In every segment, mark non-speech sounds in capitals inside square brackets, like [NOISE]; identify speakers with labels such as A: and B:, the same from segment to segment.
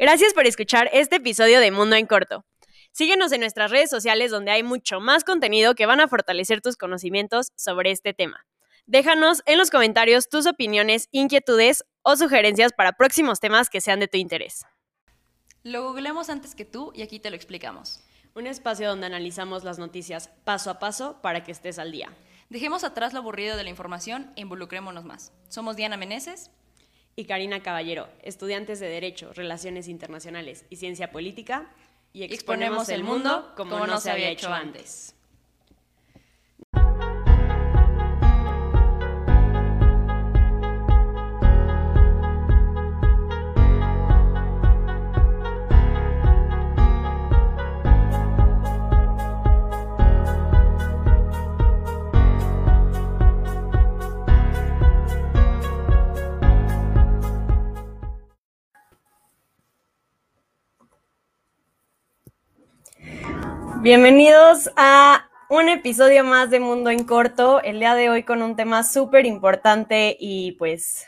A: Gracias por escuchar este episodio de Mundo en Corto. Síguenos en nuestras redes sociales donde hay mucho más contenido que van a fortalecer tus conocimientos sobre este tema. Déjanos en los comentarios tus opiniones, inquietudes o sugerencias para próximos temas que sean de tu interés.
B: Lo googleamos antes que tú y aquí te lo explicamos.
A: Un espacio donde analizamos las noticias paso a paso para que estés al día.
B: Dejemos atrás lo aburrido de la información e involucrémonos más. Somos Diana Meneses
A: y Karina Caballero, estudiantes de Derecho, Relaciones Internacionales y Ciencia Política,
B: y exponemos el mundo como, no se había hecho antes.
A: Bienvenidos a un episodio más de Mundo en Corto, el día de hoy con un tema súper importante y pues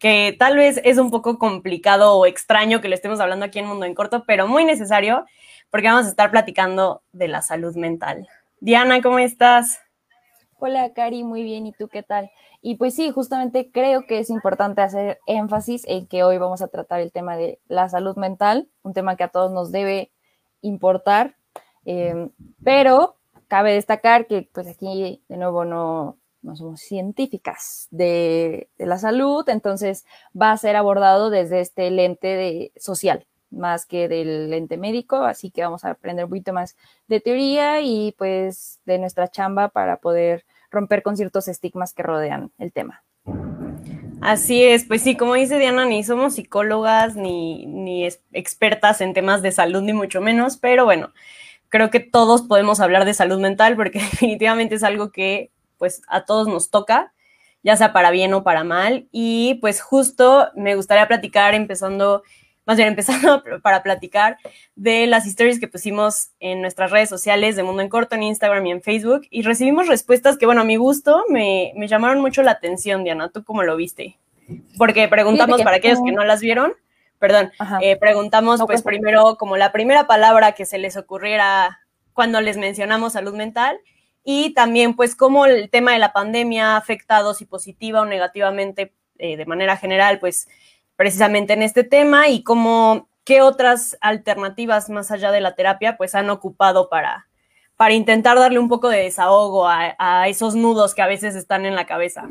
A: que tal vez es un poco complicado o extraño que lo estemos hablando aquí en Mundo en Corto, pero muy necesario porque vamos a estar platicando de la salud mental. Diana, ¿cómo estás?
C: Hola, Cari, muy bien. ¿Y tú qué tal? Y pues sí, justamente creo que es importante hacer énfasis en que hoy vamos a tratar el tema de la salud mental, un tema que a todos nos debe importar Em, pero cabe destacar que pues aquí de nuevo no, no somos científicas de, la salud, entonces va a ser abordado desde este lente de, social más que del lente médico, así que vamos a aprender un poquito más de teoría y pues de nuestra chamba para poder romper con ciertos estigmas que rodean el tema.
A: Así es, pues sí, como dice Diana, ni somos psicólogas ni, ni expertas en temas de salud, ni mucho menos, pero bueno, creo que todos podemos hablar de salud mental porque [LAUGHS] definitivamente es algo que pues a todos nos toca, ya sea para bien o para mal. Y pues justo me gustaría platicar empezando, más bien empezando [LAUGHS] para platicar de las historias que pusimos en nuestras redes sociales de Mundo en Corto, en Instagram y en Facebook. Y recibimos respuestas que, bueno, a mi gusto me, me llamaron mucho la atención, Diana. ¿Tú cómo lo viste? Porque preguntamos para aquellos que no las vieron perdón, eh, preguntamos pues primero como la primera palabra que se les ocurriera cuando les mencionamos salud mental y también pues cómo el tema de la pandemia ha afectado si positiva o negativamente eh, de manera general pues precisamente en este tema y cómo qué otras alternativas más allá de la terapia pues han ocupado para, para intentar darle un poco de desahogo a esos nudos que a veces están en la cabeza.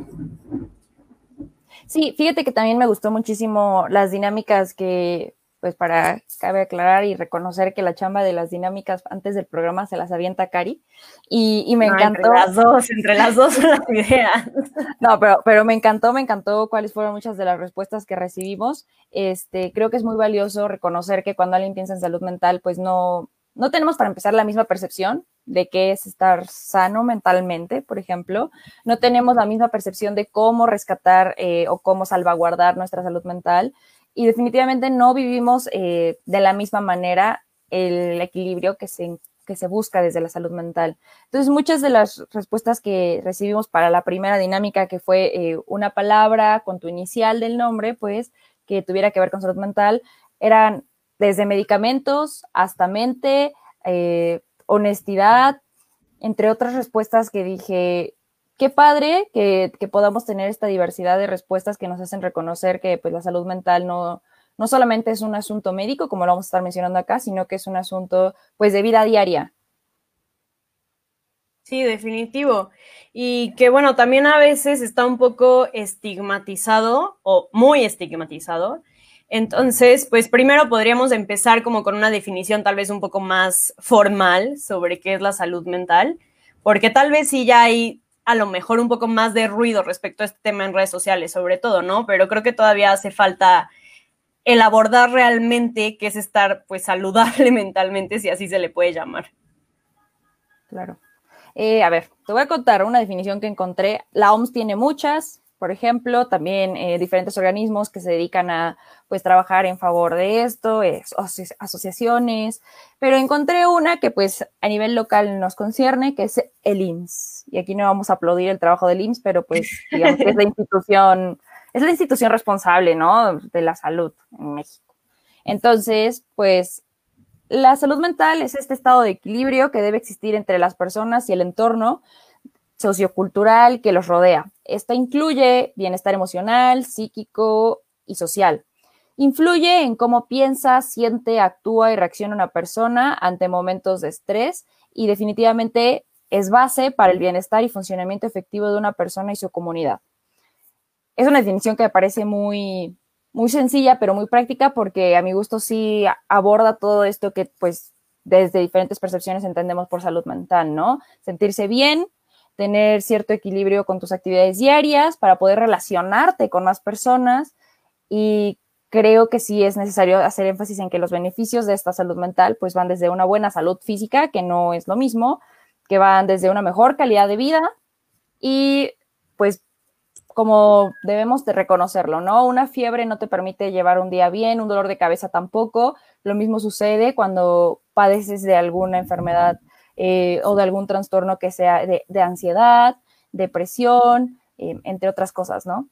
C: Sí, fíjate que también me gustó muchísimo las dinámicas que, pues para, cabe aclarar y reconocer que la chamba de las dinámicas antes del programa se las avienta Cari y, y me encantó.
A: Entre las dos, entre las dos las ideas. [LAUGHS]
C: No, pero, pero me encantó, me encantó cuáles fueron muchas de las respuestas que recibimos. Este, creo que es muy valioso reconocer que cuando alguien piensa en salud mental, pues no, no tenemos para empezar la misma percepción de qué es estar sano mentalmente, por ejemplo. No tenemos la misma percepción de cómo rescatar eh, o cómo salvaguardar nuestra salud mental. Y definitivamente no vivimos eh, de la misma manera el equilibrio que se, que se busca desde la salud mental. Entonces, muchas de las respuestas que recibimos para la primera dinámica, que fue eh, una palabra con tu inicial del nombre, pues, que tuviera que ver con salud mental, eran desde medicamentos hasta mente, eh, honestidad, entre otras respuestas que dije, qué padre que, podamos tener esta diversidad de respuestas que nos hacen reconocer que pues, la salud mental no, no solamente es un asunto médico, como lo vamos a estar mencionando acá, sino que es un asunto pues de vida diaria.
A: Sí, definitivo. Y que bueno, también a veces está un poco estigmatizado o muy estigmatizado entonces, pues primero podríamos empezar como con una definición tal vez un poco más formal sobre qué es la salud mental, porque tal vez sí ya hay a lo mejor un poco más de ruido respecto a este tema en redes sociales, sobre todo, ¿no? Pero creo que todavía hace falta el abordar realmente qué es estar pues saludable [LAUGHS] mentalmente, si así se le puede llamar.
C: Claro. Eh, a ver, te voy a contar una definición que encontré. La OMS tiene muchas, por ejemplo, también eh, diferentes organismos que se dedican a pues trabajar en favor de esto, asociaciones, pero encontré una que pues a nivel local nos concierne, que es el IMSS. Y aquí no vamos a aplaudir el trabajo del IMSS, pero pues [LAUGHS] digamos que es la institución, es la institución responsable, ¿no? De la salud en México. Entonces, pues la salud mental es este estado de equilibrio que debe existir entre las personas y el entorno sociocultural que los rodea. Esta incluye bienestar emocional, psíquico y social. Influye en cómo piensa, siente, actúa y reacciona una persona ante momentos de estrés y definitivamente es base para el bienestar y funcionamiento efectivo de una persona y su comunidad. Es una definición que me parece muy, muy sencilla, pero muy práctica porque a mi gusto sí aborda todo esto que pues desde diferentes percepciones entendemos por salud mental, ¿no? Sentirse bien, tener cierto equilibrio con tus actividades diarias para poder relacionarte con más personas y creo que sí es necesario hacer énfasis en que los beneficios de esta salud mental pues van desde una buena salud física, que no es lo mismo, que van desde una mejor calidad de vida y pues como debemos de reconocerlo, ¿no? Una fiebre no te permite llevar un día bien, un dolor de cabeza tampoco. Lo mismo sucede cuando padeces de alguna enfermedad eh, o de algún trastorno que sea de, ansiedad, depresión, eh, entre otras cosas, ¿no?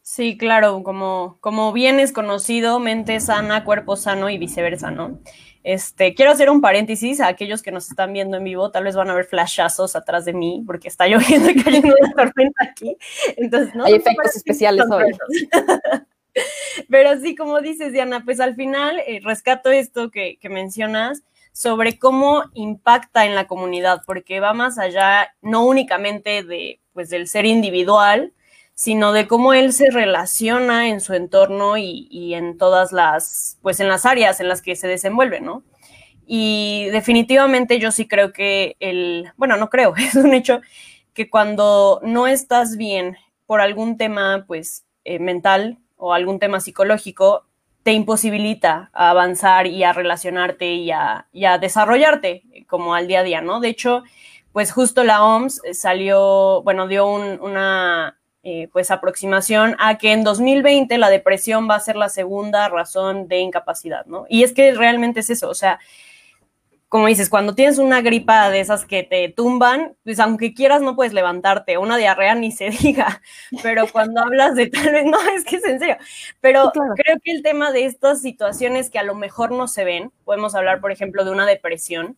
A: Sí, claro, como, como bien es conocido, mente sana, cuerpo sano y viceversa, ¿no? Este, quiero hacer un paréntesis a aquellos que nos están viendo en vivo, tal vez van a ver flashazos atrás de mí porque está [LAUGHS] lloviendo y cayendo una tormenta aquí. Entonces,
C: ¿no? Hay efectos especiales hoy. [LAUGHS]
A: Pero sí, como dices, Diana, pues al final eh, rescato esto que, que mencionas sobre cómo impacta en la comunidad, porque va más allá, no únicamente de, pues, del ser individual, sino de cómo él se relaciona en su entorno y, en todas las, pues en las áreas en las que se desenvuelve, ¿no? Y definitivamente yo sí creo que el, bueno, no creo, [LAUGHS] es un hecho que cuando no estás bien por algún tema, pues, eh, mental o algún tema psicológico, te imposibilita a avanzar y a relacionarte y a, a desarrollarte como al día a día, ¿no? De hecho, pues justo la OMS salió, bueno, dio un, una eh, pues aproximación a que en 2020 la depresión va a ser la segunda razón de incapacidad, ¿no? Y es que realmente es eso, o sea, como dices, cuando tienes una gripa de esas que te tumban, pues aunque quieras no puedes levantarte, una diarrea ni se [LAUGHS] diga, pero cuando hablas de tal vez, [LAUGHS] no, es que es en serio, pero creo que el tema de estas situaciones que a lo mejor no se ven, podemos hablar, por ejemplo, de una depresión,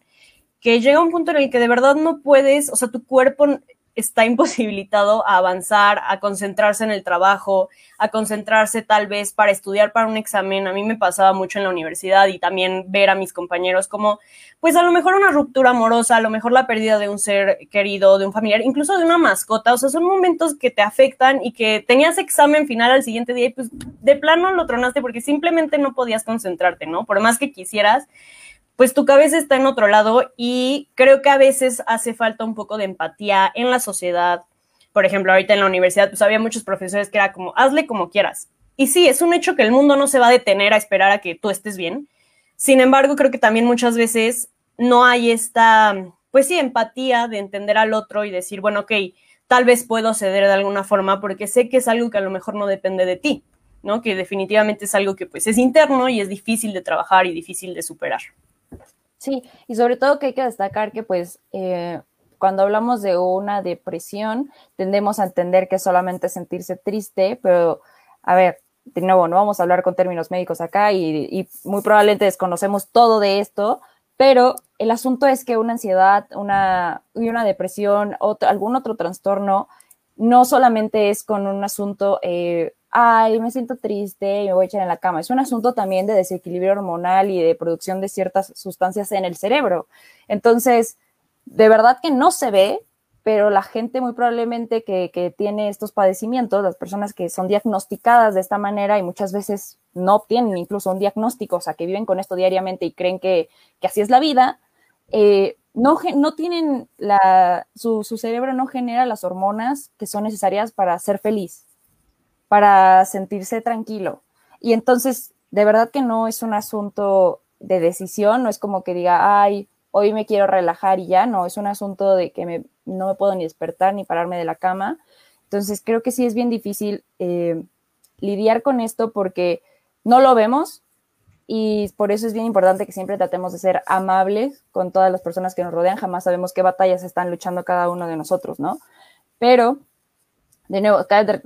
A: que llega un punto en el que de verdad no puedes, o sea, tu cuerpo está [LAUGHS] imposibilitado a avanzar, a concentrarse en el trabajo, a concentrarse tal vez para estudiar para un examen. A mí me pasaba mucho en la universidad y también ver a mis compañeros como, pues a lo mejor una ruptura amorosa, a lo mejor la pérdida de un ser querido, de un familiar, incluso de una mascota. O sea, son momentos que te afectan y que tenías examen final al siguiente día y pues de plano lo tronaste porque simplemente no podías concentrarte, ¿no? Por más que quisieras pues tu cabeza está en otro lado y creo que a veces hace falta un poco de empatía en la sociedad. Por ejemplo, ahorita en la universidad, pues había muchos profesores que era como, hazle como quieras. Y sí, es un hecho que el mundo no se va a detener a esperar a que tú estés bien. Sin embargo, creo que también muchas veces no hay esta, pues sí, empatía de entender al otro y decir, bueno, ok, tal vez puedo ceder de alguna forma porque sé que es algo que a lo mejor no depende de ti, ¿no? Que definitivamente es algo que pues es interno y es difícil de trabajar y difícil de superar.
C: Sí, y sobre todo que hay que destacar que pues eh, cuando hablamos de una depresión tendemos a entender que solamente sentirse triste, pero a ver, de nuevo, no vamos a hablar con términos médicos acá y, muy probablemente desconocemos todo de esto, pero el asunto es que una ansiedad, una, y una depresión, o algún otro trastorno, no solamente es con un asunto eh, ay, me siento triste y me voy a echar en la cama. Es un asunto también de desequilibrio hormonal y de producción de ciertas sustancias en el cerebro. Entonces, de verdad que no se ve, pero la gente muy probablemente que, tiene estos padecimientos, las personas que son diagnosticadas de esta manera y muchas veces no obtienen incluso un diagnóstico, o sea, que viven con esto diariamente y creen que, así es la vida, eh, no, no, tienen la, su, su cerebro no genera las hormonas que son necesarias para ser feliz para sentirse tranquilo. Y entonces, de verdad que no es un asunto de decisión, no es como que diga, ay, hoy me quiero relajar y ya, no, es un asunto de que no me puedo ni despertar ni pararme de la cama. Entonces, creo que sí es bien difícil eh, lidiar con esto porque no lo vemos y por eso es bien importante que siempre tratemos de ser amables con todas las personas que nos rodean, jamás sabemos qué batallas están luchando cada uno de nosotros, ¿no? Pero de nuevo, destacar,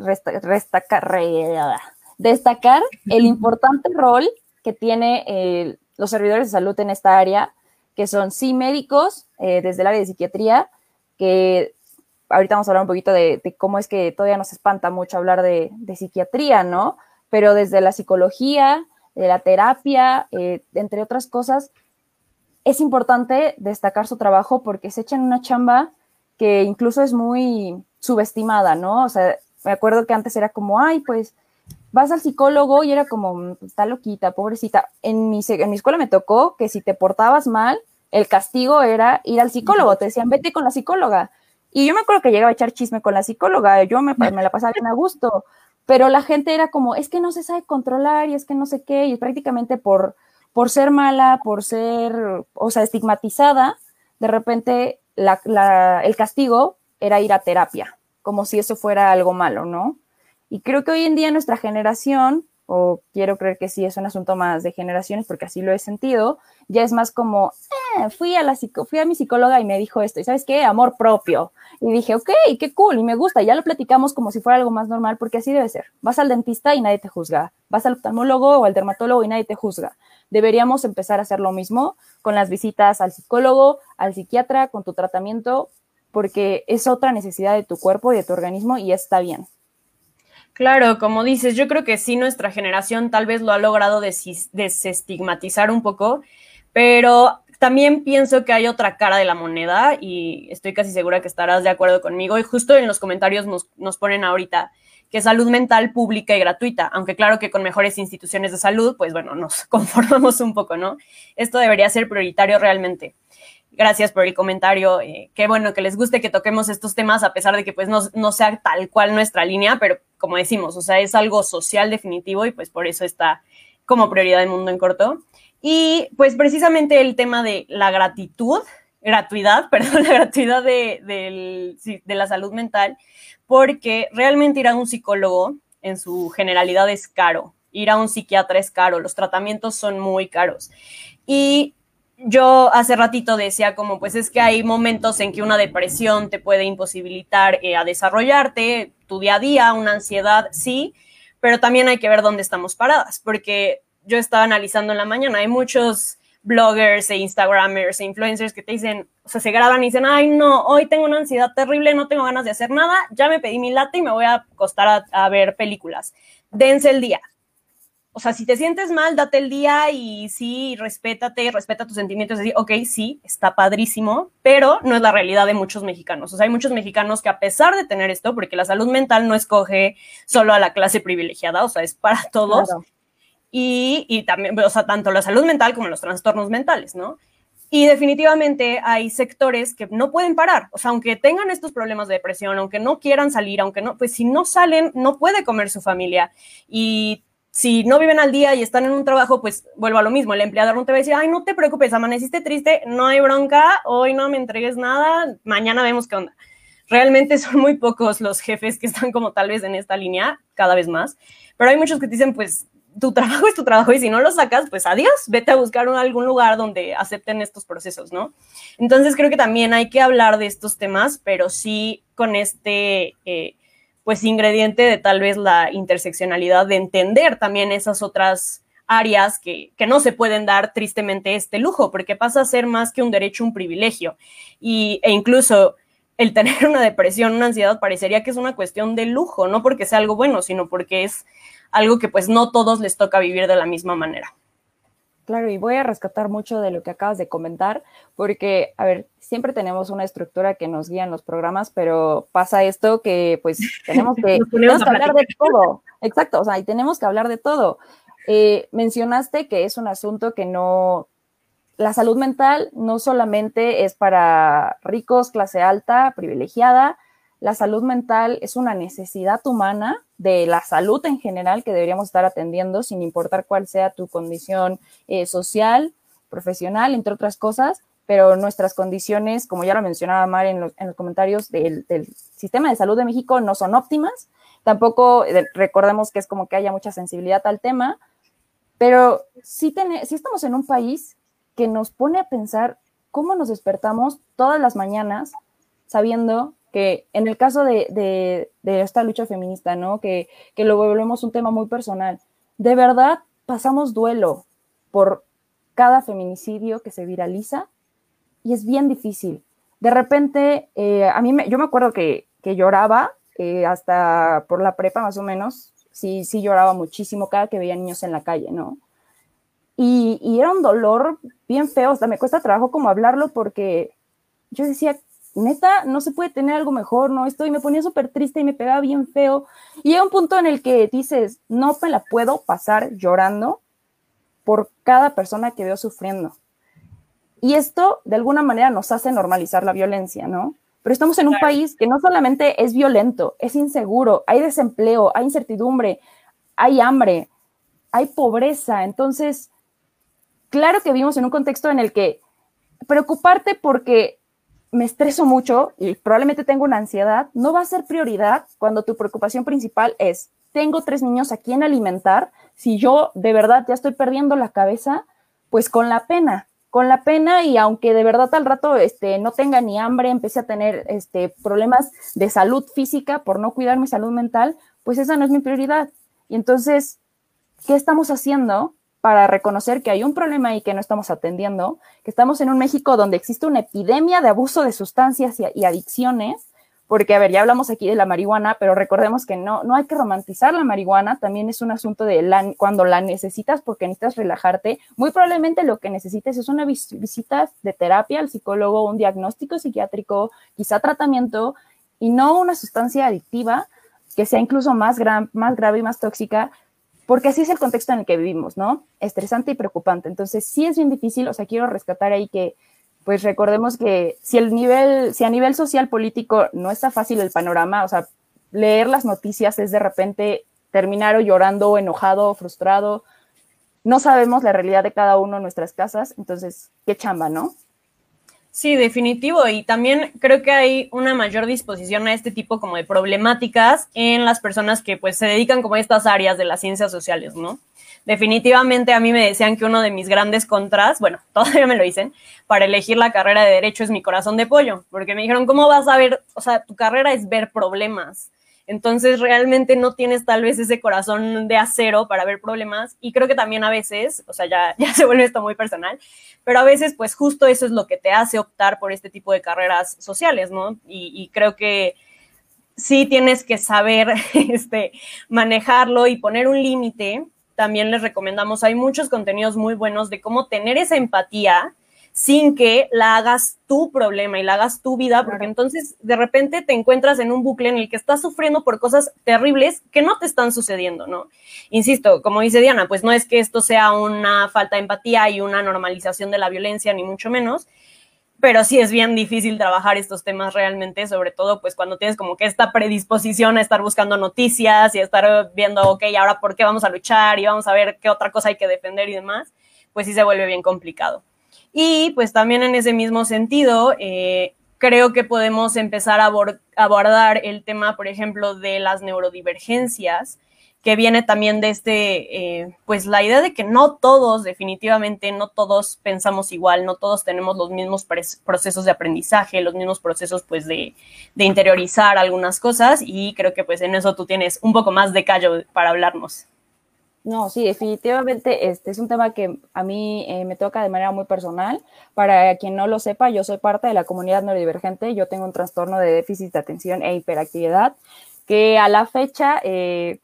C: destacar el importante rol que tiene eh, los servidores de salud en esta área, que son sí médicos eh, desde el área de psiquiatría, que ahorita vamos a hablar un poquito de, cómo es que todavía nos espanta mucho hablar de, psiquiatría, ¿no? Pero desde la psicología, de la terapia, eh, entre otras cosas, es importante destacar su trabajo porque se echan una chamba que incluso es muy subestimada, ¿no? O sea, me acuerdo que antes era como, ay, pues vas al psicólogo y era como, mm, está loquita, pobrecita. En mi, en mi escuela me tocó que si te portabas mal, el castigo era ir al psicólogo, te decían, vete con la psicóloga. Y yo me acuerdo que llegaba a echar chisme con la psicóloga, yo me, me la pasaba bien a gusto, pero la gente era como, es que no se sabe controlar y es que no sé qué, y prácticamente por, por ser mala, por ser, o sea, estigmatizada, de repente el castigo era ir a terapia, como si eso fuera algo malo, ¿no? Y creo que hoy en día nuestra generación, o quiero creer que sí es un asunto más de generaciones, porque así lo he sentido, ya es más como, eh, fui, a la fui a mi psicóloga y me dijo esto, y sabes qué, amor propio. Y dije, ok, qué cool, y me gusta, ya lo platicamos como si fuera algo más normal, porque así debe ser. Vas al dentista y nadie te juzga, vas al oftalmólogo o al dermatólogo y nadie te juzga. Deberíamos empezar a hacer lo mismo con las visitas al psicólogo, al psiquiatra, con tu tratamiento, porque es otra necesidad de tu cuerpo y de tu organismo y está bien.
A: Claro, como dices, yo creo que sí nuestra generación tal vez lo ha logrado desestigmatizar un poco, pero también pienso que hay otra cara de la moneda y estoy casi segura que estarás de acuerdo conmigo y justo en los comentarios nos, nos ponen ahorita que salud mental pública y gratuita, aunque claro que con mejores instituciones de salud, pues bueno, nos [LAUGHS] conformamos un poco, ¿no? Esto debería ser prioritario realmente. Gracias por el comentario. Eh, qué bueno que les guste que toquemos estos temas, a pesar de que pues no, sea tal cual nuestra línea, pero como decimos, o sea, es algo social definitivo y pues por eso está como prioridad del mundo en corto. Y pues precisamente el tema de la gratitud, gratuidad, [LAUGHS] perdón, la gratuidad de, de la salud mental, porque realmente ir a un psicólogo en su generalidad es caro, ir a un psiquiatra es caro, los tratamientos son muy caros. Y yo hace ratito decía como pues es que hay momentos en que una depresión te puede imposibilitar eh, a desarrollarte tu día a día, una ansiedad, sí, pero también hay que ver dónde estamos paradas, porque yo estaba analizando en la mañana, hay muchos bloggers e instagramers e influencers que te dicen, o sea, se graban y dicen, ay no, hoy tengo una ansiedad terrible, no tengo ganas de hacer nada, ya me pedí mi latte y me voy a acostar a, a ver películas. Dense el día, o sea, si te sientes mal, date el día y sí, respétate, respeta tus sentimientos. Decir, ok, sí, está padrísimo, pero no es la realidad de muchos mexicanos. O sea, hay muchos mexicanos que a pesar de tener esto, porque la salud mental no escoge solo a la clase privilegiada, o sea, es para todos. Y, y también, o sea, tanto la salud mental como los trastornos mentales, ¿no? Y definitivamente hay sectores que no pueden parar. O sea, aunque tengan estos problemas de depresión, aunque no quieran salir, aunque no, pues si no salen, no puede comer su familia. Y si no viven al día y están en un trabajo, pues vuelvo a lo mismo. El empleador no te va a decir, ay, no te preocupes, amaneciste triste, no hay bronca, hoy no me entregues nada, mañana vemos qué onda. Realmente [LAUGHS] son muy pocos los jefes que están como tal vez en esta línea, cada vez más. Pero hay muchos que te dicen, pues tu trabajo [LAUGHS] es tu trabajo y si no lo sacas, pues adiós, vete a buscar algún lugar donde acepten estos procesos, ¿no? Entonces creo que también hay que hablar de estos temas, pero sí con este... Eh, pues ingrediente de tal vez la interseccionalidad, de entender también esas otras áreas que, no se pueden dar tristemente este lujo, porque pasa a ser más que un derecho, un privilegio. Y, e incluso el [LAUGHS] tener una depresión, una ansiedad, parecería que es una cuestión de lujo, no porque sea algo bueno, sino porque es algo que pues no todos les toca vivir de la misma manera.
C: Claro, y voy a rescatar mucho de lo que acabas de comentar, porque, a ver, siempre tenemos una estructura que nos guía en los programas, pero pasa esto que pues [LAUGHS] tenemos que, hablar de todo. Exacto, o sea, y tenemos que hablar de todo. Eh, mencionaste que es un asunto que no, la salud mental no solamente es para ricos, clase alta, privilegiada, la salud mental es una necesidad humana de la salud en general que deberíamos estar atendiendo sin importar cuál sea tu condición eh, social, profesional, entre otras cosas, pero nuestras condiciones, como ya lo mencionaba Mar en los, comentarios del, sistema de salud de México, no son óptimas. Tampoco eh, recordemos que es como que haya mucha sensibilidad al tema, pero sí, sí estamos en un país que nos pone a pensar cómo nos despertamos todas las mañanas sabiendo que en el caso de, esta lucha feminista, ¿no? Que, que lo volvemos un tema muy personal, de verdad pasamos duelo, por cada feminicidio que se viraliza y es bien difícil. De repente, eh, a mí me, yo me acuerdo que, que lloraba eh, hasta por la prepa más o menos, sí, sí lloraba muchísimo cada que veía niños en la calle, ¿no? Y, y era un dolor bien feo, hasta me cuesta trabajo como hablarlo porque yo decía, neta, no se puede tener algo mejor, ¿no? Estoy, me ponía súper triste y me pegaba bien feo. Y hay un punto en el que dices, no me la puedo pasar llorando por cada persona que veo sufriendo. Y esto, de alguna manera, nos hace normalizar la violencia, ¿no? Pero estamos en un país que no solamente es violento, es inseguro, hay desempleo, hay incertidumbre, hay hambre, hay pobreza. Entonces, claro que vivimos en un contexto en el que preocuparte porque me estreso mucho y probablemente tengo una ansiedad, no va a ser prioridad cuando tu preocupación principal es, tengo tres niños a quien alimentar, si yo de verdad ya estoy perdiendo la cabeza, pues con la pena, con la pena y aunque de verdad al rato este, no tenga ni hambre, empecé a tener este, problemas de salud física por no cuidar mi salud mental, pues esa no es mi prioridad. Y entonces, ¿qué estamos haciendo para reconocer que hay un problema y que no estamos atendiendo? Que estamos en un México donde existe una epidemia de abuso de sustancias y, adicciones porque, a ver, ya hablamos aquí de la marihuana, pero recordemos que no, no hay que romantizar la marihuana, también es un asunto de cuando la necesitas porque necesitas relajarte, muy probablemente lo que necesites es una visita de terapia al psicólogo, un diagnóstico psiquiátrico, quizá tratamiento, y no una sustancia adictiva que sea incluso más, gran, más grave y más tóxica, porque así es el contexto en el que vivimos, ¿no? Estresante y preocupante. Entonces, sí es bien difícil, o sea, quiero rescatar ahí que pues recordemos que si el nivel, si a nivel social político no está fácil el panorama, o sea, leer las noticias es de repente terminar o llorando, o enojado, o frustrado. No sabemos la realidad de cada uno en nuestras casas, entonces, qué chamba, ¿no?
A: Sí, definitivo. Y también creo que hay una mayor disposición a este tipo como de problemáticas en las personas que pues se dedican como a estas áreas de las ciencias sociales, ¿no? definitivamente a mí me decían que uno de mis grandes contras, bueno, [LAUGHS] todavía me lo dicen, para elegir la carrera de derecho es mi corazón de pollo, porque me dijeron, ¿cómo vas a ver? O sea, tu carrera es ver problemas. Entonces realmente no tienes tal vez ese corazón de acero para ver problemas y creo que también a veces, o sea, ya, [LAUGHS] ya se vuelve esto muy personal, pero a veces pues justo eso es lo que te hace optar por este tipo de carreras sociales, ¿no? Y, creo que sí tienes que saber [LAUGHS] este, manejarlo y poner un límite también les recomendamos, hay muchos contenidos muy buenos de cómo tener esa empatía sin que la hagas tu problema y la hagas tu vida, porque entonces de repente te encuentras en un bucle en el que estás sufriendo por cosas terribles que no te están sucediendo, ¿no? Insisto, como dice Diana, pues no es que esto sea una falta de empatía y una normalización de la violencia, ni mucho menos, pero sí es bien difícil trabajar estos temas realmente, sobre todo pues cuando tienes como que esta predisposición a estar buscando noticias y a estar viendo, ok, ahora por qué vamos a luchar y vamos a ver qué otra cosa hay que defender y demás, pues sí se vuelve bien complicado. Y pues también en ese mismo sentido, eh, creo que podemos empezar a abordar el tema, por ejemplo, de las neurodivergencias, que viene también de este, eh, pues la idea de que no todos, definitivamente, no todos pensamos igual, no todos tenemos los mismos procesos de aprendizaje, los mismos procesos, pues, de, de, interiorizar algunas cosas y creo que, pues, en eso tú tienes un poco más de callo para hablarnos.
C: No, sí, definitivamente este es un tema que a mí eh, me toca de manera muy personal. Para quien no lo sepa, yo soy parte de la comunidad neurodivergente, yo tengo un trastorno de déficit de atención e hiperactividad que a la fecha... Eh,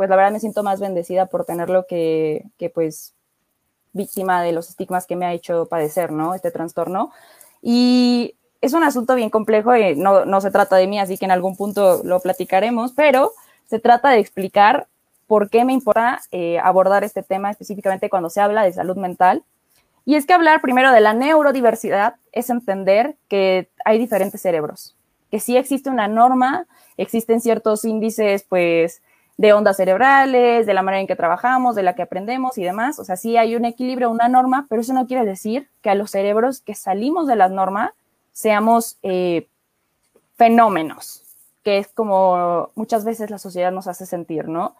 C: pues la verdad me siento más bendecida por tenerlo que, que pues víctima de los estigmas que me ha hecho padecer, ¿no? Este trastorno. Y es un asunto bien complejo y no, no se trata de mí, así que en algún punto lo platicaremos, pero se trata de explicar por qué me importa eh, abordar este tema específicamente cuando se habla de salud mental. Y es que hablar primero de la neurodiversidad es entender que hay diferentes cerebros, que sí existe una norma, existen ciertos índices, pues, de ondas cerebrales, de la manera en que trabajamos, de la que aprendemos y demás. O sea, sí hay un equilibrio, una norma, pero eso no quiere decir que a los cerebros que salimos de la norma seamos eh, fenómenos, que es como muchas veces la sociedad nos hace sentir, ¿no?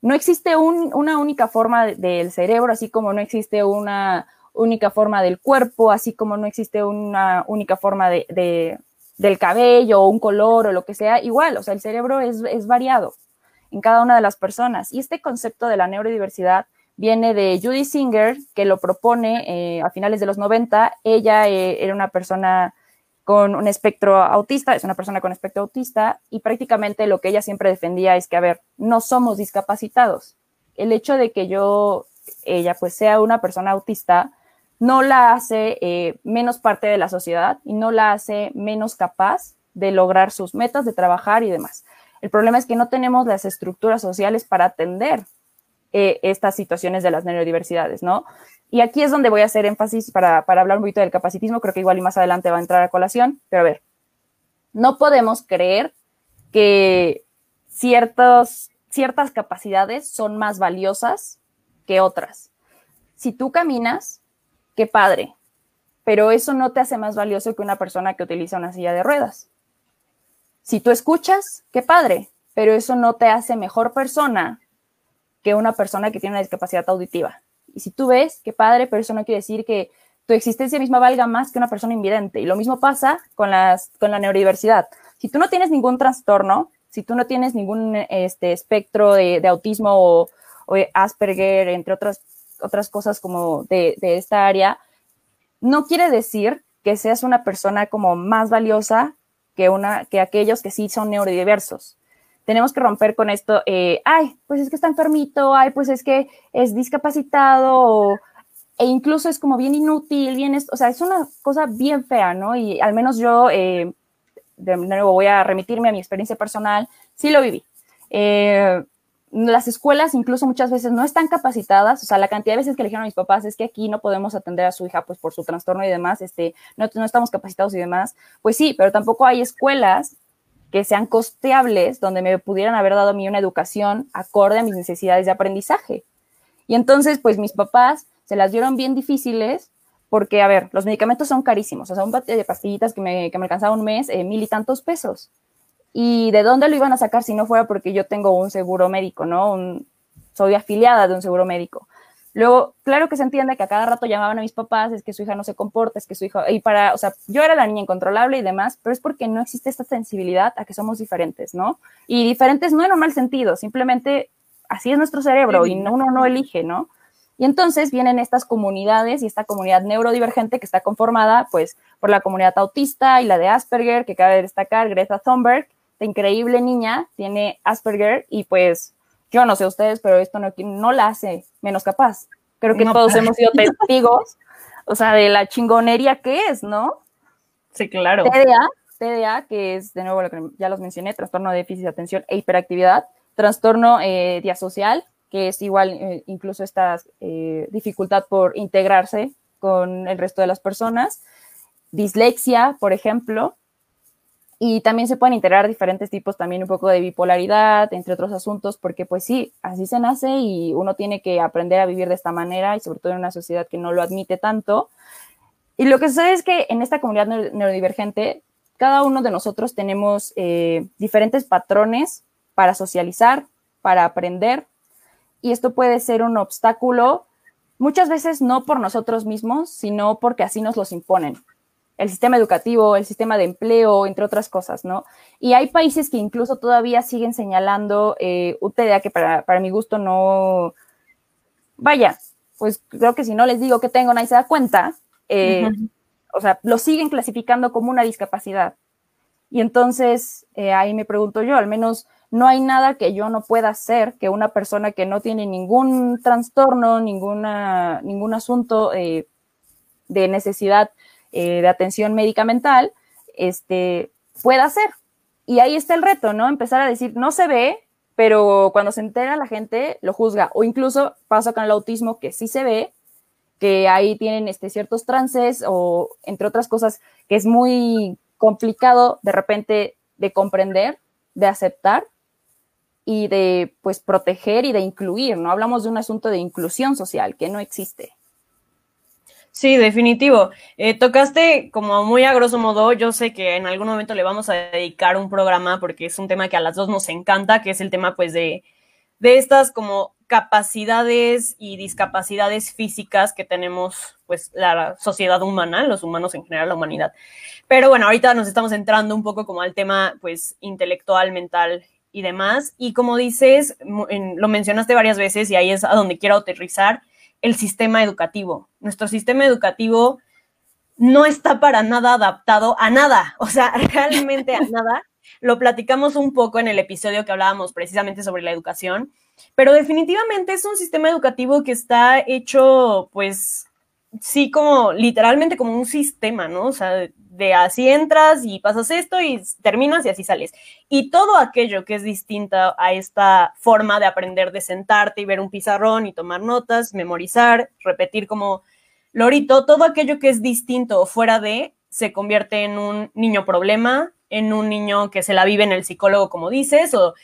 C: No existe una única forma del cerebro, así como no existe una única forma del cuerpo, así como no existe una única forma de, del cabello o un color o lo que sea, igual, o sea, el cerebro es, es variado en cada una de las personas. Y este concepto de la neurodiversidad viene de Judy Singer, que lo propone eh, a finales de los 90. Ella eh, era una persona con un espectro autista, es una persona con espectro autista, y prácticamente lo que ella siempre defendía es que, a ver, no somos discapacitados. El hecho de que yo, ella pues sea una persona autista, no la hace eh, menos parte de la sociedad y no la hace menos capaz de lograr sus metas, de trabajar y demás. El problema es que no tenemos las estructuras sociales para atender eh, estas situaciones de las neurodiversidades, ¿no? Y aquí es donde voy a hacer énfasis para, para hablar un poquito del capacitismo, creo que igual y más adelante va a entrar a colación, pero a ver, no podemos creer que ciertos, ciertas capacidades son más valiosas que otras. Si tú caminas, qué padre, pero eso no te hace más valioso que una persona que utiliza una silla de ruedas. Si tú escuchas, qué padre, pero eso no te hace mejor persona que una persona que tiene una discapacidad auditiva. Y si tú ves, qué padre, pero eso no quiere decir que tu existencia misma valga más que una persona invidente. Y lo mismo pasa con, las, con la neurodiversidad. Si tú no tienes ningún trastorno, si tú no tienes ningún este, espectro de, autismo o, Asperger, entre otras, otras cosas como de, de esta área, no quiere decir que seas una persona como más valiosa que, una, que aquellos que sí son neurodiversos. Tenemos que romper con esto, eh, ay, pues es que está enfermito, ay, pues es que es discapacitado, e incluso es como bien inútil, bien, o sea, es una cosa bien fea, ¿no? Y al menos yo, eh, de nuevo, voy a remitirme a mi experiencia personal, sí lo viví. Eh, las escuelas incluso muchas veces no están capacitadas, o sea, la cantidad de veces que le dijeron a mis papás es que aquí no podemos atender a su hija pues por su trastorno y demás, este, no, no estamos capacitados y demás, pues sí, pero tampoco hay escuelas que sean costeables donde me pudieran haber dado a mí una educación acorde a mis necesidades de aprendizaje. Y entonces, pues mis papás se las dieron bien difíciles porque, a ver, los medicamentos son carísimos, o sea, un paquete de pastillitas que me, que me alcanzaba un mes, eh, mil y tantos pesos. ¿Y de dónde lo iban a sacar si no fuera porque yo tengo un seguro médico, ¿no? soy afiliada de un seguro médico. Luego, claro que se entiende que a cada rato llamaban a mis papás, es que su hija no se comporta, es que su hija, y para, o sea, yo era la niña incontrolable y demás, pero es porque no existe esta sensibilidad a que somos diferentes, ¿no? Y diferentes no en un mal sentido, simplemente así es nuestro cerebro y uno no elige, ¿no? Y entonces vienen estas comunidades y esta comunidad neurodivergente que está conformada, pues, por la comunidad autista y la de Asperger, que cabe destacar, Greta Thunberg, increíble niña, tiene Asperger y pues yo no sé ustedes, pero esto no, no la hace menos capaz. Creo que todos hemos sido testigos, o sea, de la chingonería que es, ¿no?
A: Sí, claro.
C: TDA, TDA, que es, de nuevo, lo que ya los mencioné, trastorno de déficit de atención e hiperactividad, trastorno eh, diasocial, que es igual eh, incluso esta eh, dificultad por integrarse con el resto de las personas, dislexia, por ejemplo, y también se pueden integrar diferentes tipos también un poco de bipolaridad, entre otros asuntos, porque pues sí, así se nace y uno tiene que aprender a vivir de esta manera y sobre todo en una sociedad que no lo admite tanto. Y lo que sucede es que en esta comunidad neurodivergente, cada uno de nosotros tenemos eh, diferentes patrones para socializar, para aprender, y esto puede ser un obstáculo muchas veces no por nosotros mismos, sino porque así nos los imponen el sistema educativo, el sistema de empleo, entre otras cosas, ¿no? Y hay países que incluso todavía siguen señalando eh, UTDA que para, mi gusto no, vaya, pues creo que si no les digo que tengo, nadie se da cuenta, eh, o sea, lo siguen clasificando como una discapacidad. Y entonces eh, ahí me pregunto yo, al menos no hay nada que yo no pueda hacer que una persona que no tiene ningún trastorno, ninguna, ningún asunto de necesidad eh, de atención medicamental, este, pueda hacer. Y ahí está el reto, ¿no? Empezar a decir, no se ve, pero cuando se entera la gente lo juzga. O incluso pasa con el autismo que sí se ve, que ahí tienen este, ciertos trances o entre otras cosas que es muy complicado de repente de comprender, de aceptar y de pues proteger y de incluir, ¿no? Hablamos de un asunto de inclusión social que no existe.
A: Sí, definitivo. Eh, tocaste como muy a grosso modo, yo sé que en algún momento le vamos a dedicar un programa porque es un tema que a las dos nos encanta, que es el tema pues de, de estas como capacidades y discapacidades físicas que tenemos pues la sociedad humana, los humanos en general, la humanidad. Pero bueno, ahorita nos estamos entrando un poco como al tema pues intelectual, mental y demás. Y como dices, lo mencionaste varias veces y ahí es a donde quiero aterrizar, el sistema educativo. Nuestro sistema educativo no está para nada adaptado a nada, [LAUGHS] o sea, realmente a nada. Lo platicamos un poco en el episodio que hablábamos precisamente sobre la educación, pero definitivamente es un sistema educativo que está hecho, pues, sí, como literalmente como un sistema, ¿no? O sea, de así entras y pasas esto y terminas y así sales. Y todo aquello que es distinta a esta forma de aprender de sentarte y ver un pizarrón y tomar notas, memorizar, repetir como lorito, todo aquello que es distinto fuera de, se convierte en un niño problema, en un niño que se la vive en el psicólogo, como dices, o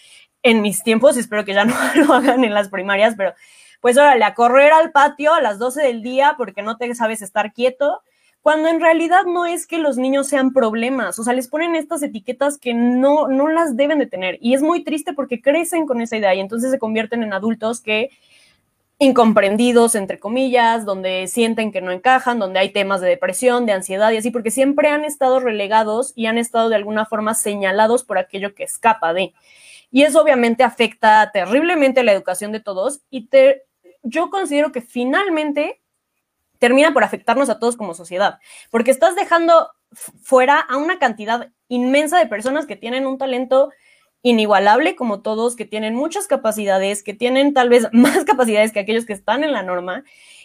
A: en mis tiempos, espero que ya no [LAUGHS] lo hagan en las primarias, pero pues órale, a correr al patio a las 12 del día porque no te sabes estar quieto, cuando en realidad no es que los niños sean problemas, o sea, les ponen estas etiquetas que no, no las deben de tener. Y es muy triste porque crecen con esa idea y entonces se convierten en adultos que incomprendidos, entre comillas, donde sienten que no encajan, donde hay temas de depresión, de ansiedad y así, porque siempre han estado relegados y han estado de alguna forma señalados por aquello que escapa de. Y eso obviamente afecta terriblemente la educación de todos y te, yo considero que finalmente termina por afectarnos a todos como sociedad, porque estás dejando fuera a una cantidad inmensa de personas que tienen un talento inigualable como todos, que tienen muchas capacidades, que tienen tal vez [LAUGHS] más capacidades que aquellos que están en la norma,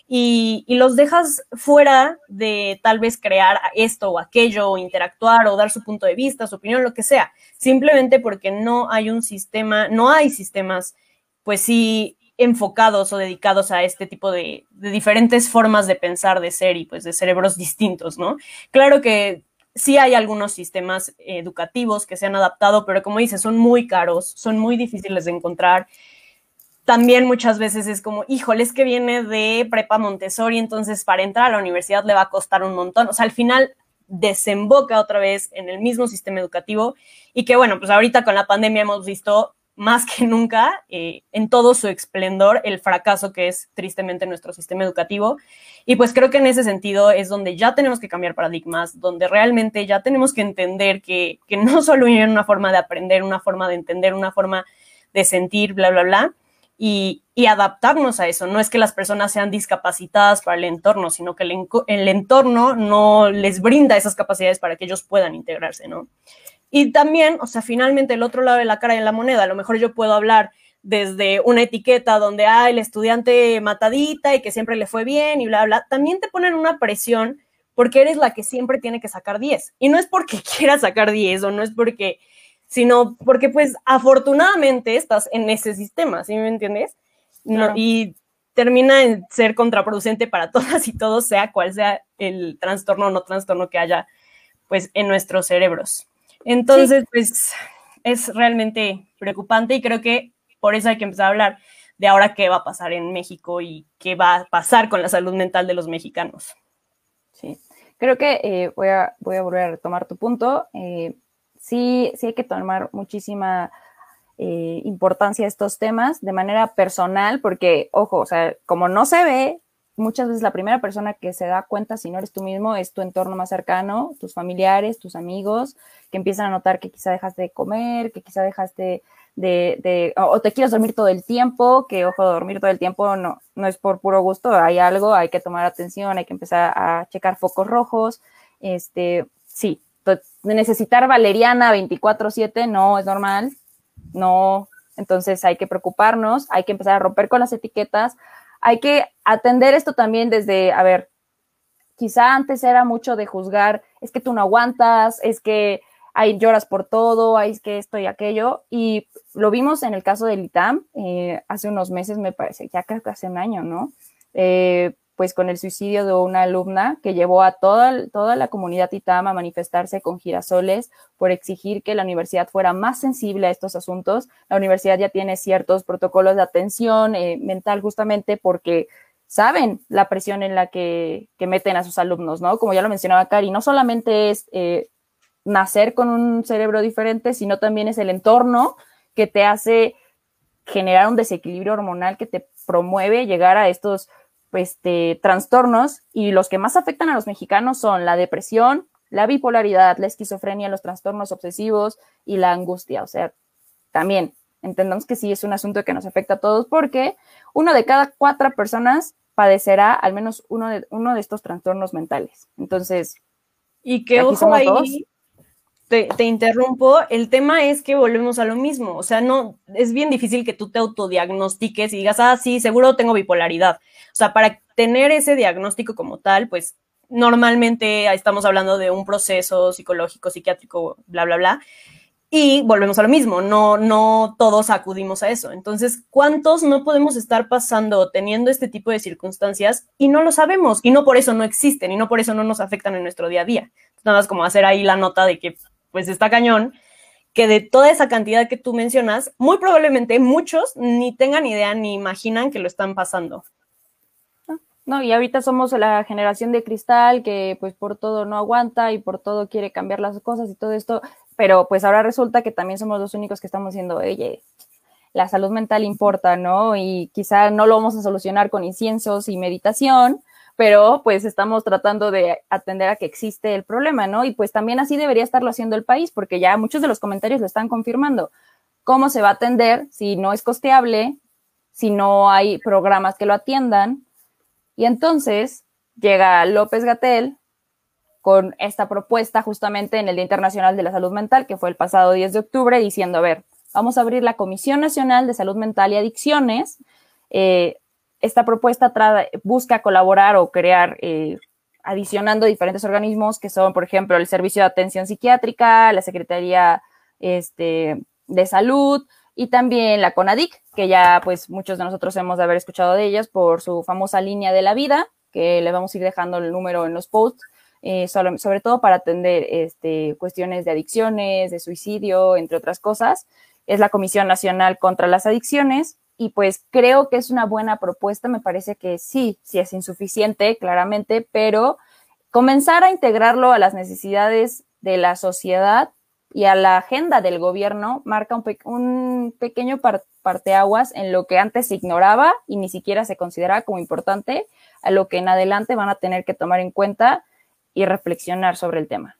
A: y, los dejas fuera de tal vez crear esto o aquello, o interactuar o dar su punto de vista, su opinión, lo que sea, simplemente porque no hay un sistema, no hay sistemas, pues sí, enfocados o dedicados a este tipo de, diferentes formas de pensar, de ser y pues de cerebros distintos, ¿no? Claro que sí hay algunos sistemas educativos que se han adaptado, pero como dices, son muy caros, son muy difíciles de encontrar. También muchas veces es como, híjole, es que viene de prepa Montessori, entonces para entrar a la universidad le va a costar un montón. O sea, al final desemboca otra vez en el mismo sistema educativo y que bueno, pues ahorita con la pandemia hemos visto más que nunca, eh, en todo su esplendor, el fracaso que es tristemente nuestro sistema educativo. Y pues creo que en ese sentido es donde ya tenemos que cambiar paradigmas, donde realmente ya tenemos que entender que, que no [LAUGHS] solo hay una forma de aprender, una forma de entender, una forma de sentir, bla, bla, bla, y, adaptarnos a eso. No es que las personas sean discapacitadas para el entorno, sino que el, el, entorno no les brinda esas capacidades para que ellos puedan integrarse, ¿no? Y también, o sea, finalmente el otro lado de la cara de la moneda, a lo mejor yo puedo hablar desde una etiqueta donde hay el estudiante matadita y que siempre le fue bien y bla, bla, también te ponen una presión porque eres la que siempre tiene que sacar 10. Y no es porque [LAUGHS] quieras sacar 10 o no es porque, sino porque pues afortunadamente estás en ese sistema, ¿sí me entiendes? No, y termina en ser contraproducente para [LAUGHS] todas y todos, sea cual sea el trastorno o no trastorno que haya pues en nuestros cerebros. Entonces, pues es realmente preocupante y creo que por eso hay que empezar a hablar de ahora qué va a pasar en México y qué va a pasar con la salud mental de los mexicanos.
C: Sí, creo que eh, voy, a, voy a volver a retomar tu punto. Eh, sí, sí hay que tomar muchísima eh, importancia a estos temas de manera personal, porque, ojo, o sea, como no se ve, muchas veces la primera persona que se da cuenta si no eres tú mismo es tu entorno más cercano, tus familiares, tus amigos, que empiezan a notar que quizá dejaste de comer, que quizá dejaste de, de o te quieres dormir todo el tiempo, que ojo, dormir todo el tiempo no, no es por puro gusto, hay algo, hay que tomar atención, hay que empezar a checar focos rojos, este, sí, necesitar valeriana 24/7 no es normal, no, entonces hay que preocuparnos, hay que empezar a romper con las etiquetas, hay que atender esto también desde, a ver, quizá antes era mucho de juzgar, es que tú no aguantas, es que hay lloras por todo, es que esto y aquello, y lo vimos en el caso del ITAM eh, hace unos meses, me parece, ya que hace un año, ¿no? Eh, pues con el suicidio de una alumna que llevó a toda, toda la comunidad ITAM a manifestarse con girasoles por exigir que la universidad fuera más sensible a estos asuntos. La universidad ya tiene ciertos protocolos de atención eh, mental justamente porque saben la presión en la que, que, meten a sus alumnos, ¿no? Como ya lo mencionaba Cari, no solamente es eh, nacer con un cerebro diferente, sino también es el entorno que te hace generar un desequilibrio hormonal que te promueve llegar a estos este, trastornos y los que más afectan a los mexicanos son la depresión, la bipolaridad, la esquizofrenia, los trastornos obsesivos y la angustia. O sea, también entendamos que sí es un asunto que nos afecta a todos porque uno de cada cuatro personas padecerá al menos uno de, uno de estos trastornos mentales. Entonces,
A: y que ojo ahí, te, te, interrumpo, el tema es que volvemos a lo mismo, o sea, no, es bien difícil que tú te autodiagnostiques y digas, ah, sí, seguro tengo bipolaridad. O sea, para tener ese diagnóstico como tal, pues normalmente estamos hablando de un proceso psicológico, psiquiátrico, bla, bla, bla. Y volvemos a lo mismo, no, no todos acudimos a eso. Entonces, ¿cuántos no podemos estar pasando teniendo este tipo de circunstancias y no lo sabemos? Y no por eso no existen y no por eso no nos afectan en nuestro día a día. Nada más como hacer ahí la nota de que, pues, está cañón, que de toda esa cantidad que tú mencionas, muy probablemente muchos ni tengan idea ni imaginan que lo están pasando.
C: No, y ahorita somos la generación de cristal que pues por todo no aguanta y por todo quiere cambiar las cosas y todo esto pero pues ahora resulta que también somos los únicos que estamos diciendo, oye, la salud mental importa, ¿no? Y quizá no lo vamos a solucionar con inciensos y meditación, pero pues estamos tratando de atender a que existe el problema, ¿no? Y pues también así debería estarlo haciendo el país, porque ya muchos de los comentarios lo están confirmando. ¿Cómo se va a atender si no es costeable, si no hay programas que lo atiendan? Y entonces llega López Gatel con esta propuesta justamente en el Día Internacional de la Salud Mental, que fue el pasado 10 de octubre, diciendo, a ver, vamos a abrir la Comisión Nacional de Salud Mental y Adicciones. Eh, esta propuesta busca colaborar o crear, eh, adicionando diferentes organismos que son, por ejemplo, el Servicio de Atención Psiquiátrica, la Secretaría este, de Salud y también la CONADIC, que ya pues muchos de nosotros hemos de haber escuchado de ellas por su famosa línea de la vida, que le vamos a ir dejando el número en los posts eh, sobre, todo para atender este, cuestiones de adicciones, de suicidio, entre otras cosas. Es la Comisión Nacional contra las Adicciones y pues creo que es una buena propuesta. Me parece que sí, sí es insuficiente, claramente, pero comenzar a integrarlo a las necesidades de la sociedad y a la agenda del gobierno marca un, un pequeño parteaguas en lo que antes se ignoraba y ni siquiera se consideraba como importante, a lo que en adelante van a tener que tomar en cuenta y reflexionar sobre el tema.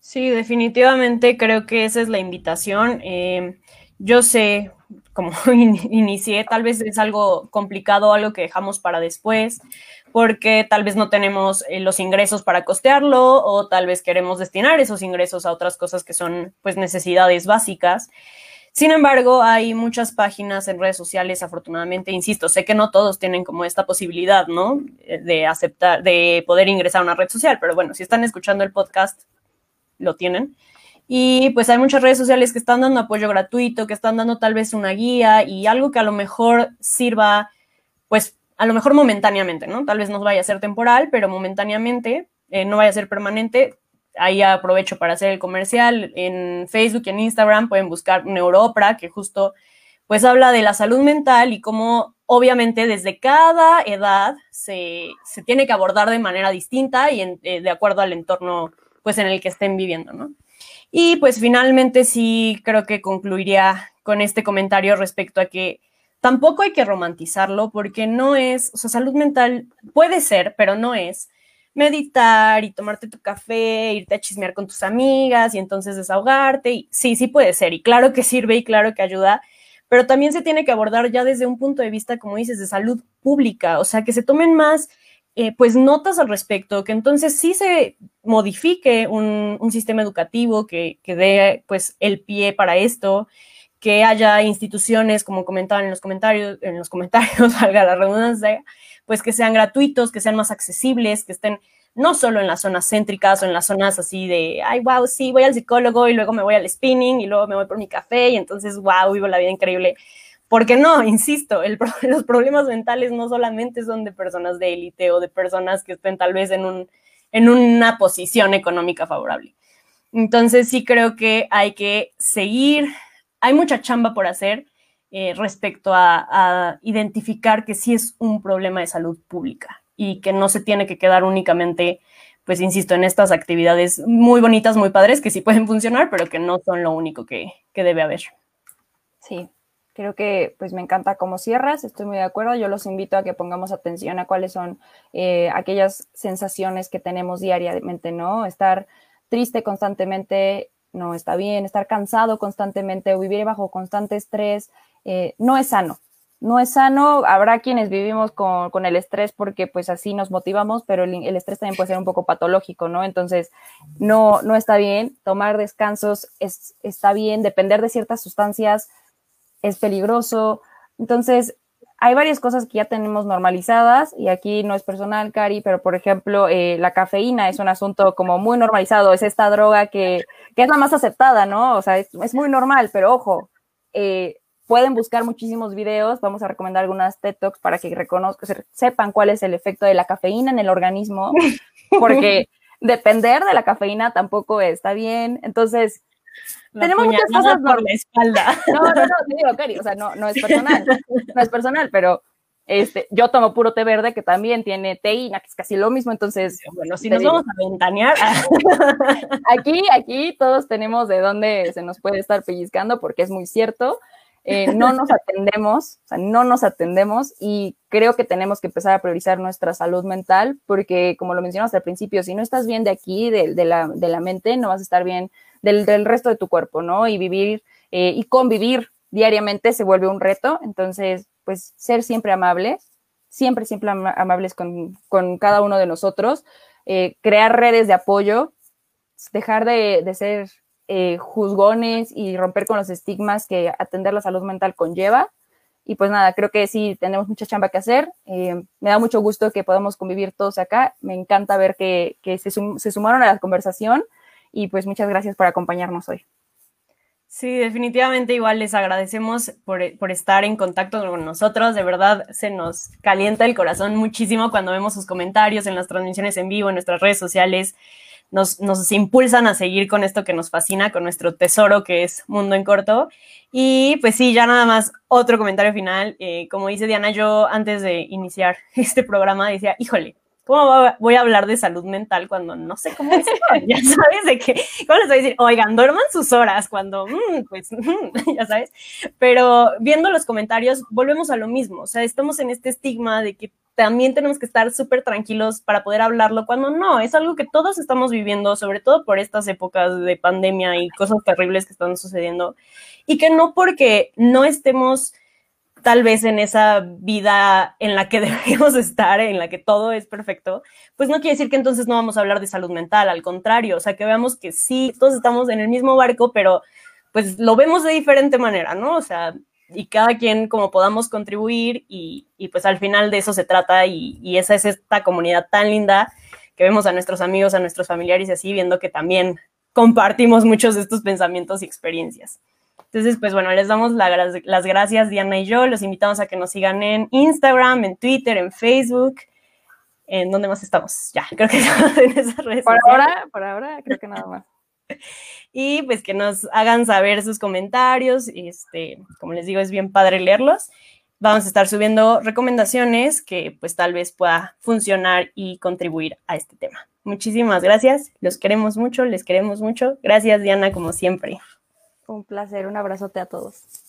A: Sí, definitivamente creo que esa es la invitación. Eh, yo sé, como [LAUGHS] inicié, tal vez es algo complicado, algo que dejamos para después, porque tal vez no tenemos eh, los ingresos para costearlo o tal vez queremos destinar esos ingresos a otras cosas que son pues necesidades básicas. Sin embargo, hay muchas páginas en redes sociales, afortunadamente, insisto, sé que no todos tienen como esta posibilidad, ¿no? Eh, de aceptar, de poder ingresar a una red social, pero bueno, si están escuchando el podcast, lo tienen. Y pues hay muchas redes sociales que están dando apoyo gratuito, que están dando tal vez una guía y algo que a lo mejor sirva, pues a lo mejor momentáneamente, ¿no? Tal vez no vaya a ser temporal, pero momentáneamente, eh, no vaya a ser permanente, ahí aprovecho para hacer el comercial. En Facebook y en Instagram pueden buscar Neuropra, que justo pues habla de la salud mental y cómo obviamente desde cada edad se, tiene que abordar de manera distinta y eh, de acuerdo al entorno pues en el que estén viviendo, ¿no? Y pues finalmente sí creo que concluiría con este comentario respecto a que tampoco hay que romantizarlo porque no es, o sea, salud mental puede ser, pero no es meditar y tomarte tu café, irte a chismear con tus amigas y entonces desahogarte. Y sí, sí puede ser. Y claro que sirve y claro que ayuda, pero también se tiene que abordar ya desde un punto de vista, como dices, de salud pública. O sea, que se tomen más, eh, pues, notas al respecto, que entonces sí se modifique un, sistema educativo que, que dé, pues, el pie para esto que haya instituciones, como comentaban en los comentarios, en los comentarios, [LAUGHS] valga la redundancia, pues que sean gratuitos, que sean más accesibles, que estén no solo en las zonas céntricas o en las zonas así de, ay, wow, sí, voy al psicólogo y luego me voy al spinning y luego me voy por mi café y entonces, wow, vivo la vida increíble. Porque no, [LAUGHS] insisto, el, [LAUGHS] los problemas mentales no solamente son de personas de élite o de personas que estén tal vez en, un, en una posición económica favorable. Entonces sí creo que hay que seguir, hay mucha chamba por hacer, eh, respecto a, identificar que sí es un problema de salud pública y que no se tiene que quedar únicamente, pues insisto, en estas actividades muy bonitas, muy padres, que sí pueden funcionar, pero que no son lo único que, debe haber.
C: Sí, creo que pues me encanta cómo cierras, estoy muy de acuerdo, yo los invito a que pongamos atención a cuáles son eh, aquellas sensaciones que tenemos diariamente, ¿no? Estar triste constantemente no está bien, estar cansado constantemente o vivir bajo constante estrés, eh, no es sano. No es sano, habrá quienes vivimos con, el estrés porque pues así nos motivamos, pero el, estrés también puede ser un poco patológico, ¿no? Entonces, no, no está bien, tomar descansos es, está bien, depender de ciertas sustancias es peligroso. Entonces, hay varias cosas que ya tenemos normalizadas y aquí no es personal, Cari, pero por ejemplo, eh, la cafeína es un asunto como muy normalizado, es esta droga que, que es la más aceptada, ¿no? O sea, es, es muy normal, pero ojo, eh, pueden buscar muchísimos videos, vamos a recomendar algunas TED Talks para que reconozcan, sepan cuál es el efecto de la cafeína en el organismo, porque [LAUGHS] depender de la cafeína tampoco está bien, entonces tenemos muchas cosas
A: por la espalda. [LAUGHS]
C: No, no, no, te digo, Cari, o sea, no, no es personal, no es personal, pero este, yo tomo puro té verde que también tiene teína, que es casi lo mismo, entonces.
A: Bueno, si nos vamos a ventanear. [LAUGHS]
C: aquí, aquí todos tenemos de dónde se nos puede estar pellizcando, porque es muy cierto. Eh, no nos atendemos, o sea, no nos atendemos y creo que tenemos que empezar a priorizar nuestra salud mental, porque como lo mencionamos al principio, si no estás bien de aquí, de, de, la, de la mente, no vas a estar bien del, resto de tu cuerpo, ¿no? Y vivir eh, y convivir diariamente se vuelve un reto. Entonces, pues ser siempre amables, siempre, siempre amables con, cada uno de nosotros, eh, crear redes de apoyo, dejar de, ser eh, juzgones y romper con los estigmas que atender la salud mental conlleva. Y pues nada, creo que sí tenemos mucha chamba que hacer. me da mucho gusto que podamos convivir todos acá. Me encanta ver que, se, sumaron a la conversación y pues muchas gracias por acompañarnos hoy.
A: Sí, definitivamente igual les agradecemos por, estar en contacto con nosotros. De verdad, se nos calienta el corazón muchísimo cuando vemos sus comentarios en las transmisiones en vivo, en nuestras redes sociales. Nos, nos impulsan a seguir con esto que nos fascina, con nuestro tesoro que es Mundo en Corto. Y pues sí, ya nada más otro comentario final. Eh, como dice Diana, yo antes de iniciar [LAUGHS] este programa decía, híjole, ¿Cómo voy a hablar de salud mental cuando no sé cómo es? [LAUGHS] ya sabes de qué, ¿cómo les voy a decir? Oigan, duerman sus horas cuando, mm, pues, mm, [LAUGHS] ya sabes. Pero viendo los comentarios, volvemos a lo mismo. O sea, estamos en este estigma de que también tenemos que estar súper tranquilos para poder hablarlo, cuando no, es algo que todos estamos viviendo, sobre todo por estas épocas de pandemia y cosas terribles que están sucediendo, y que no porque no estemos tal vez en esa vida en la que [LAUGHS] debemos estar, en la que todo es perfecto, pues no quiere decir que entonces no vamos a hablar de salud mental, al contrario, o sea, que veamos que sí, todos estamos en el mismo barco, pero pues lo vemos de diferente manera, ¿no? O sea, y cada quien como podamos contribuir y, pues al final de eso se trata y, y, esa es esta comunidad tan linda que vemos a nuestros amigos, a nuestros familiares y así, viendo que también compartimos muchos de estos pensamientos y experiencias. Entonces, pues bueno, les damos las gracias, Diana y yo. Los invitamos a que nos sigan en Instagram, en Twitter, en Facebook. ¿En dónde más estamos? Ya, creo que [LAUGHS] estamos en esas redes
C: Por ahora, por ahora, creo que nada más. [LAUGHS]
A: y pues que nos hagan saber sus comentarios. Este, como les digo, es bien padre leerlos. Vamos a estar subiendo recomendaciones que pues tal vez pueda funcionar y contribuir a este tema. Muchísimas gracias. Los queremos mucho, les queremos mucho. Gracias, Diana, como siempre.
C: Un placer, un abrazote a todos.